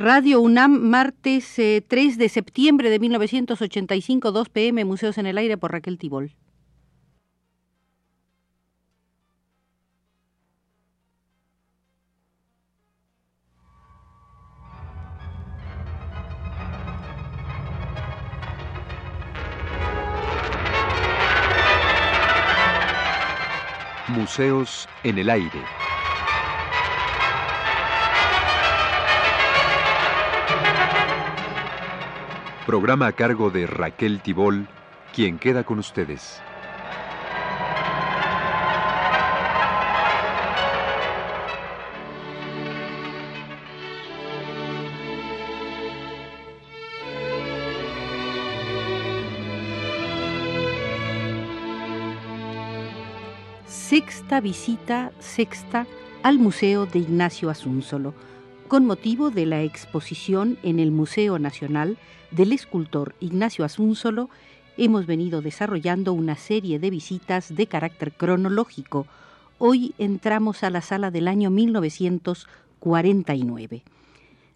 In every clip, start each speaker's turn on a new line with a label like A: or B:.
A: Radio UNAM, martes 3 eh, de septiembre de 1985, 2 pm, Museos en el Aire por Raquel Tibol.
B: Museos en el Aire. Programa a cargo de Raquel Tibol, quien queda con ustedes.
A: Sexta visita, sexta, al Museo de Ignacio Asúnzolo, con motivo de la exposición en el Museo Nacional del escultor Ignacio Asúnzolo, hemos venido desarrollando una serie de visitas de carácter cronológico. Hoy entramos a la sala del año 1949.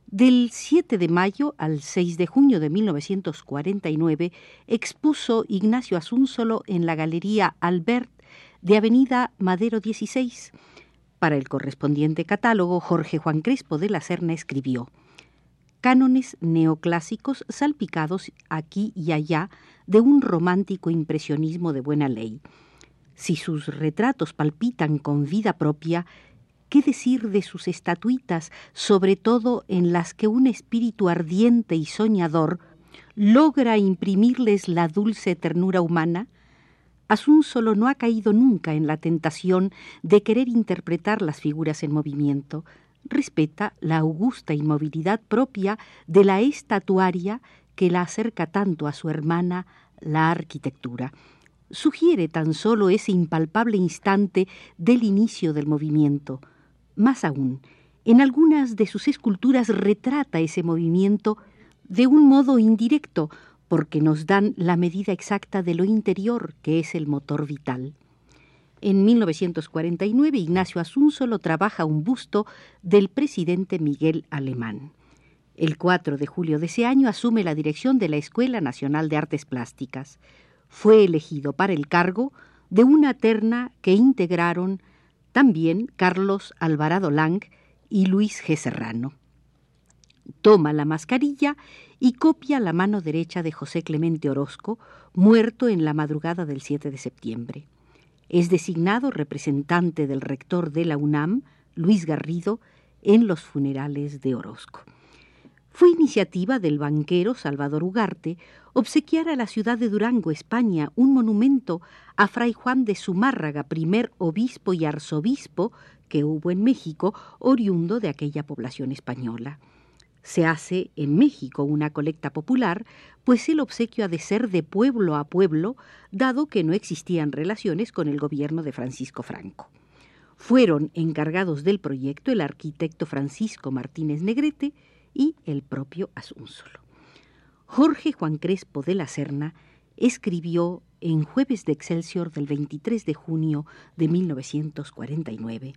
A: Del 7 de mayo al 6 de junio de 1949 expuso Ignacio Asúnzolo en la Galería Albert de Avenida Madero 16. Para el correspondiente catálogo, Jorge Juan Crespo de la Serna escribió cánones neoclásicos salpicados aquí y allá de un romántico impresionismo de buena ley. Si sus retratos palpitan con vida propia, ¿qué decir de sus estatuitas, sobre todo en las que un espíritu ardiente y soñador logra imprimirles la dulce ternura humana? Solo no ha caído nunca en la tentación de querer interpretar las figuras en movimiento, respeta la augusta inmovilidad propia de la estatuaria que la acerca tanto a su hermana la arquitectura. Sugiere tan solo ese impalpable instante del inicio del movimiento. Más aún, en algunas de sus esculturas retrata ese movimiento de un modo indirecto, porque nos dan la medida exacta de lo interior que es el motor vital. En 1949, Ignacio Asúnzolo trabaja un busto del presidente Miguel Alemán. El 4 de julio de ese año asume la dirección de la Escuela Nacional de Artes Plásticas. Fue elegido para el cargo de una terna que integraron también Carlos Alvarado Lang y Luis G. Serrano. Toma la mascarilla y copia la mano derecha de José Clemente Orozco, muerto en la madrugada del 7 de septiembre. Es designado representante del rector de la UNAM, Luis Garrido, en los funerales de Orozco. Fue iniciativa del banquero Salvador Ugarte obsequiar a la ciudad de Durango, España, un monumento a Fray Juan de Zumárraga, primer obispo y arzobispo que hubo en México, oriundo de aquella población española. Se hace en México una colecta popular, pues el obsequio ha de ser de pueblo a pueblo, dado que no existían relaciones con el gobierno de Francisco Franco. Fueron encargados del proyecto el arquitecto Francisco Martínez Negrete y el propio Asúnzolo. Jorge Juan Crespo de la Serna escribió en Jueves de Excelsior del 23 de junio de 1949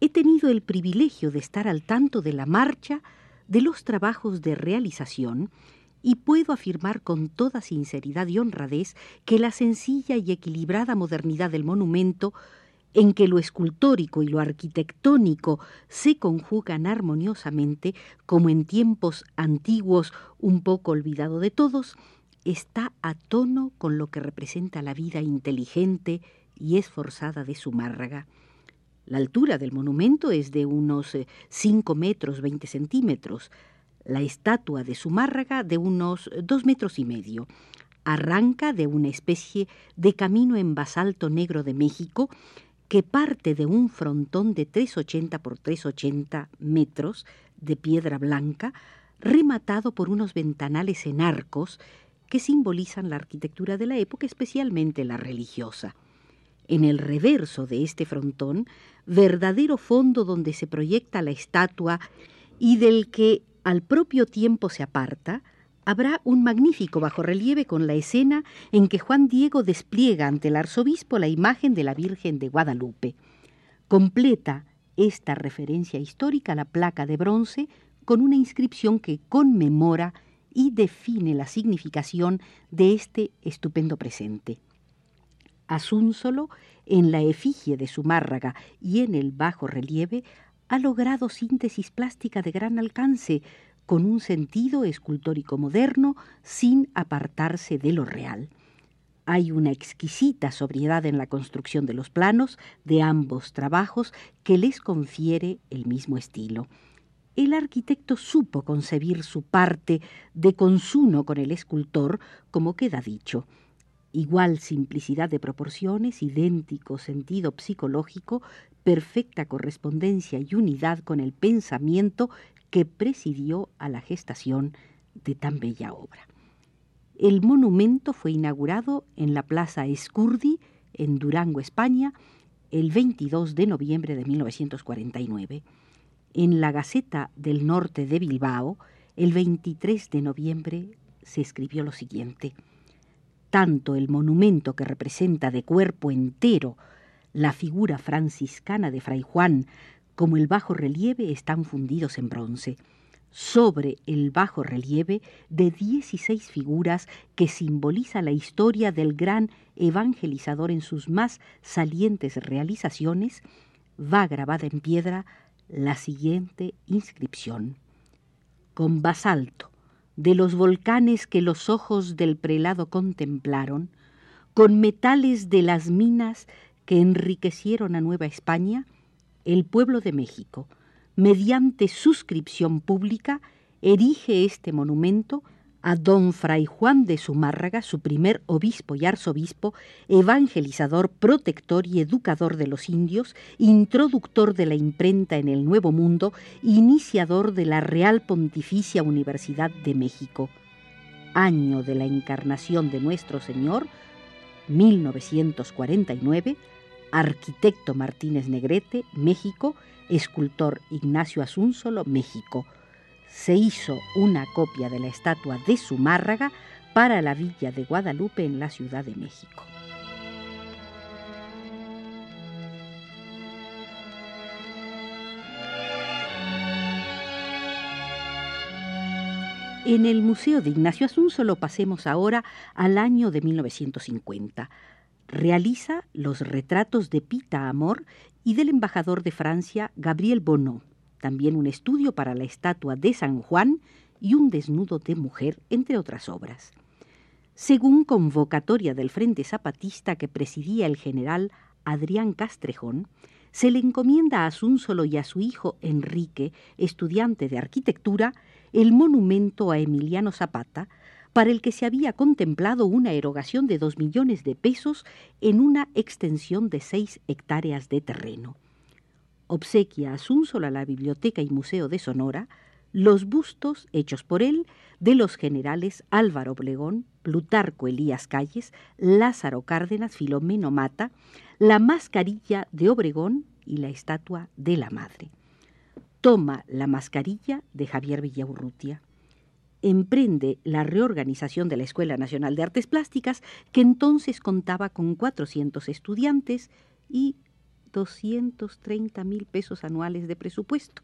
A: He tenido el privilegio de estar al tanto de la marcha de los trabajos de realización y puedo afirmar con toda sinceridad y honradez que la sencilla y equilibrada modernidad del monumento, en que lo escultórico y lo arquitectónico se conjugan armoniosamente, como en tiempos antiguos un poco olvidado de todos, está a tono con lo que representa la vida inteligente y esforzada de Zumárraga. La altura del monumento es de unos 5 eh, metros 20 centímetros, la estatua de Zumárraga de unos 2 metros y medio. Arranca de una especie de camino en basalto negro de México que parte de un frontón de 3,80 por 3,80 metros de piedra blanca, rematado por unos ventanales en arcos que simbolizan la arquitectura de la época, especialmente la religiosa. En el reverso de este frontón, verdadero fondo donde se proyecta la estatua y del que al propio tiempo se aparta, habrá un magnífico bajorrelieve con la escena en que Juan Diego despliega ante el arzobispo la imagen de la Virgen de Guadalupe. Completa esta referencia histórica la placa de bronce con una inscripción que conmemora y define la significación de este estupendo presente. Asúnsolo, en la efigie de Zumárraga y en el bajo relieve, ha logrado síntesis plástica de gran alcance, con un sentido escultórico moderno, sin apartarse de lo real. Hay una exquisita sobriedad en la construcción de los planos de ambos trabajos que les confiere el mismo estilo. El arquitecto supo concebir su parte de consuno con el escultor, como queda dicho. Igual simplicidad de proporciones, idéntico sentido psicológico, perfecta correspondencia y unidad con el pensamiento que presidió a la gestación de tan bella obra. El monumento fue inaugurado en la Plaza Escurdi, en Durango, España, el 22 de noviembre de 1949. En la Gaceta del Norte de Bilbao, el 23 de noviembre, se escribió lo siguiente. Tanto el monumento que representa de cuerpo entero la figura franciscana de Fray Juan como el bajo relieve están fundidos en bronce sobre el bajo relieve de 16 figuras que simboliza la historia del gran evangelizador en sus más salientes realizaciones, va grabada en piedra la siguiente inscripción. Con basalto de los volcanes que los ojos del prelado contemplaron, con metales de las minas que enriquecieron a Nueva España, el pueblo de México, mediante suscripción pública, erige este monumento a don Fray Juan de Zumárraga, su primer obispo y arzobispo, evangelizador, protector y educador de los indios, introductor de la imprenta en el Nuevo Mundo, iniciador de la Real Pontificia Universidad de México. Año de la encarnación de nuestro Señor, 1949, arquitecto Martínez Negrete, México, escultor Ignacio Asúnsolo, México. Se hizo una copia de la estatua de Zumárraga para la villa de Guadalupe en la Ciudad de México. En el Museo de Ignacio Asúnsolo pasemos ahora al año de 1950 realiza los retratos de Pita Amor y del embajador de Francia, Gabriel Bonneau, también un estudio para la estatua de San Juan y un desnudo de mujer, entre otras obras. Según convocatoria del Frente Zapatista que presidía el general Adrián Castrejón, se le encomienda a Asúnsolo y a su hijo Enrique, estudiante de arquitectura, el monumento a Emiliano Zapata, para el que se había contemplado una erogación de dos millones de pesos en una extensión de seis hectáreas de terreno. Obsequia a la Biblioteca y Museo de Sonora los bustos hechos por él de los generales Álvaro Oblegón, Plutarco Elías Calles, Lázaro Cárdenas, Filomeno Mata, la mascarilla de Obregón y la estatua de la Madre. Toma la mascarilla de Javier Villaurrutia emprende la reorganización de la Escuela Nacional de Artes Plásticas, que entonces contaba con 400 estudiantes y 230 mil pesos anuales de presupuesto.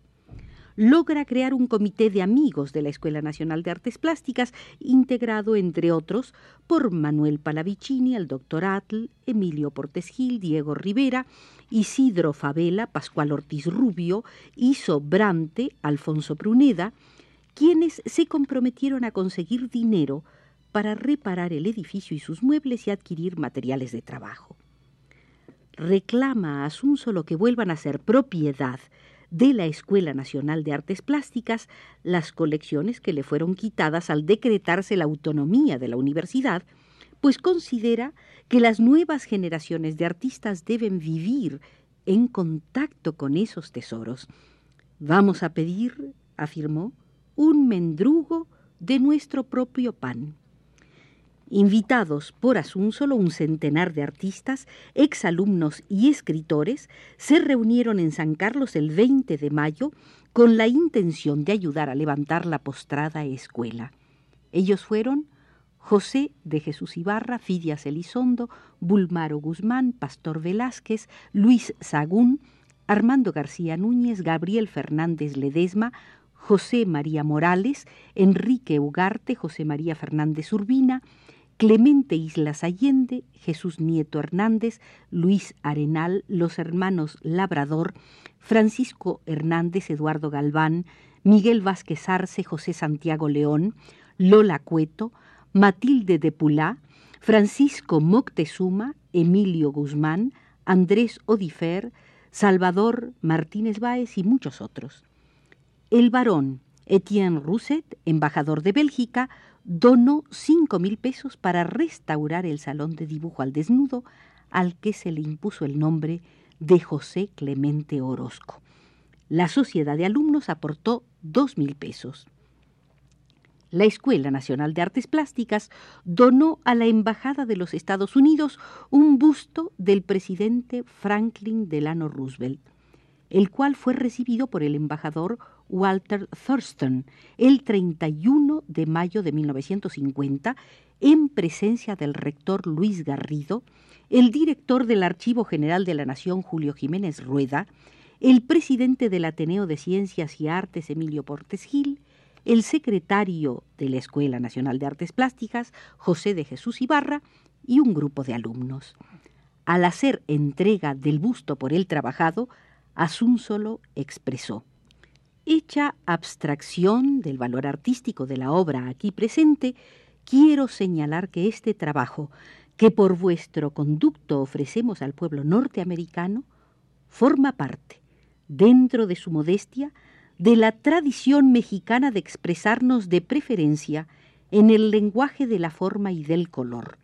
A: Logra crear un comité de amigos de la Escuela Nacional de Artes Plásticas, integrado, entre otros, por Manuel Palavicini, el doctor Atl, Emilio Portes Gil, Diego Rivera, Isidro Favela, Pascual Ortiz Rubio, Iso Brante, Alfonso Pruneda, quienes se comprometieron a conseguir dinero para reparar el edificio y sus muebles y adquirir materiales de trabajo. Reclama a Asunzo que vuelvan a ser propiedad de la Escuela Nacional de Artes Plásticas las colecciones que le fueron quitadas al decretarse la autonomía de la universidad, pues considera que las nuevas generaciones de artistas deben vivir en contacto con esos tesoros. Vamos a pedir, afirmó, un mendrugo de nuestro propio pan. Invitados por solo un centenar de artistas, exalumnos y escritores se reunieron en San Carlos el 20 de mayo con la intención de ayudar a levantar la postrada escuela. Ellos fueron José de Jesús Ibarra, Fidias Elizondo, Bulmaro Guzmán, Pastor Velázquez, Luis Sagún, Armando García Núñez, Gabriel Fernández Ledesma, José María Morales, Enrique Ugarte, José María Fernández Urbina, Clemente Islas Allende, Jesús Nieto Hernández, Luis Arenal, los hermanos Labrador, Francisco Hernández, Eduardo Galván, Miguel Vázquez Arce, José Santiago León, Lola Cueto, Matilde de Pulá, Francisco Moctezuma, Emilio Guzmán, Andrés Odifer, Salvador Martínez Báez y muchos otros. El varón Etienne Rousset, embajador de Bélgica, donó cinco mil pesos para restaurar el salón de dibujo al desnudo, al que se le impuso el nombre de José Clemente Orozco. La Sociedad de Alumnos aportó dos mil pesos. La Escuela Nacional de Artes Plásticas donó a la Embajada de los Estados Unidos un busto del presidente Franklin Delano Roosevelt, el cual fue recibido por el embajador Walter Thurston el 31 de mayo de 1950 en presencia del rector Luis Garrido, el director del Archivo General de la Nación Julio Jiménez Rueda, el presidente del Ateneo de Ciencias y Artes Emilio Portes Gil, el secretario de la Escuela Nacional de Artes Plásticas José de Jesús Ibarra y un grupo de alumnos. Al hacer entrega del busto por él trabajado, Asúnzolo expresó Hecha abstracción del valor artístico de la obra aquí presente, quiero señalar que este trabajo, que por vuestro conducto ofrecemos al pueblo norteamericano, forma parte, dentro de su modestia, de la tradición mexicana de expresarnos de preferencia en el lenguaje de la forma y del color.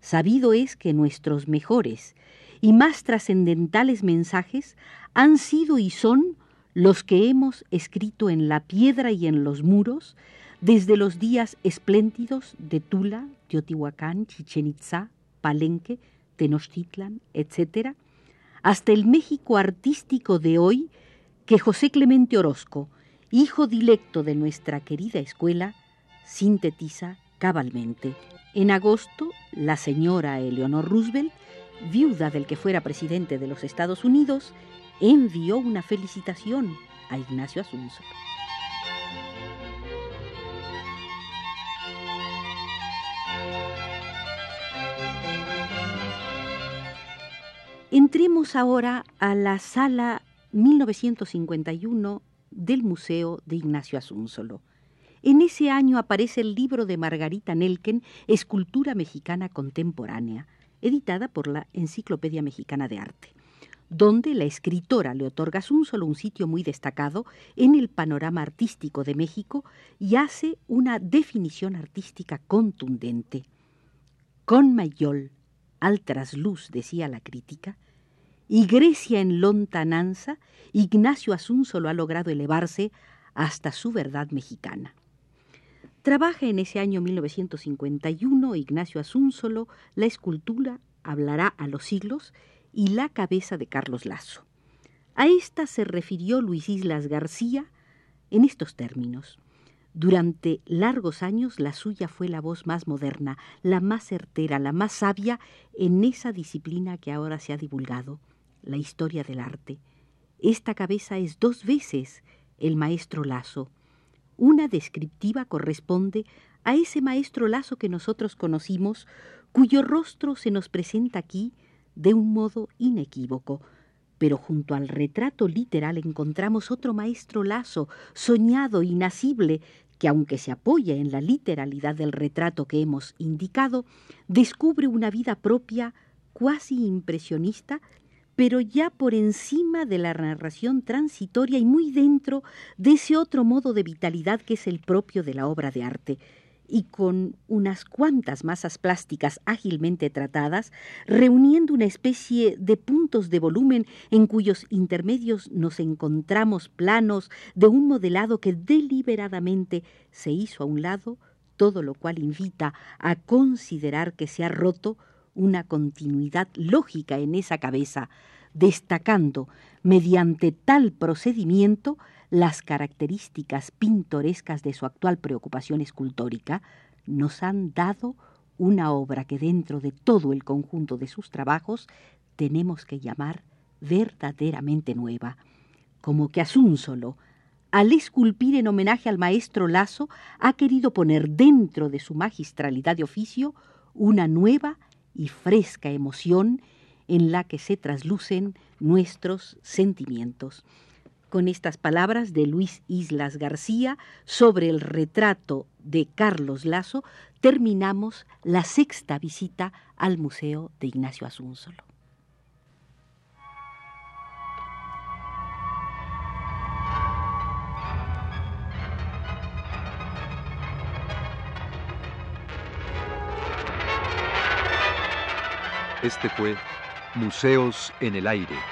A: Sabido es que nuestros mejores y más trascendentales mensajes han sido y son los que hemos escrito en la piedra y en los muros, desde los días espléndidos de Tula, Teotihuacán, Chichen Itzá, Palenque, Tenochtitlan, etc., hasta el México artístico de hoy que José Clemente Orozco, hijo dilecto de nuestra querida escuela, sintetiza cabalmente. En agosto, la señora Eleanor Roosevelt, viuda del que fuera presidente de los Estados Unidos, envió una felicitación a Ignacio Asunzo. Entremos ahora a la sala 1951 del Museo de Ignacio Asúnzolo. En ese año aparece el libro de Margarita Nelken, Escultura Mexicana Contemporánea, editada por la Enciclopedia Mexicana de Arte donde la escritora le otorga un solo un sitio muy destacado en el panorama artístico de México y hace una definición artística contundente. Con Mayol, al trasluz, decía la crítica, y Grecia en lontananza, Ignacio Asúnzolo ha logrado elevarse hasta su verdad mexicana. Trabaja en ese año 1951 Ignacio Asúnzolo la escultura Hablará a los siglos y la cabeza de Carlos Lazo. A esta se refirió Luis Islas García en estos términos. Durante largos años la suya fue la voz más moderna, la más certera, la más sabia en esa disciplina que ahora se ha divulgado, la historia del arte. Esta cabeza es dos veces el maestro Lazo. Una descriptiva corresponde a ese maestro Lazo que nosotros conocimos, cuyo rostro se nos presenta aquí de un modo inequívoco, pero junto al retrato literal encontramos otro maestro lazo, soñado, inacible, que aunque se apoya en la literalidad del retrato que hemos indicado, descubre una vida propia cuasi impresionista, pero ya por encima de la narración transitoria y muy dentro de ese otro modo de vitalidad que es el propio de la obra de arte y con unas cuantas masas plásticas ágilmente tratadas, reuniendo una especie de puntos de volumen en cuyos intermedios nos encontramos planos de un modelado que deliberadamente se hizo a un lado, todo lo cual invita a considerar que se ha roto una continuidad lógica en esa cabeza, destacando mediante tal procedimiento las características pintorescas de su actual preocupación escultórica, nos han dado una obra que dentro de todo el conjunto de sus trabajos tenemos que llamar verdaderamente nueva, como que Asúnzolo, al esculpir en homenaje al maestro Lazo, ha querido poner dentro de su magistralidad de oficio una nueva y fresca emoción en la que se traslucen nuestros sentimientos. Con estas palabras de Luis Islas García sobre el retrato de Carlos Lazo, terminamos la sexta visita al Museo de Ignacio Asúnzolo.
B: Este fue Museos en el Aire.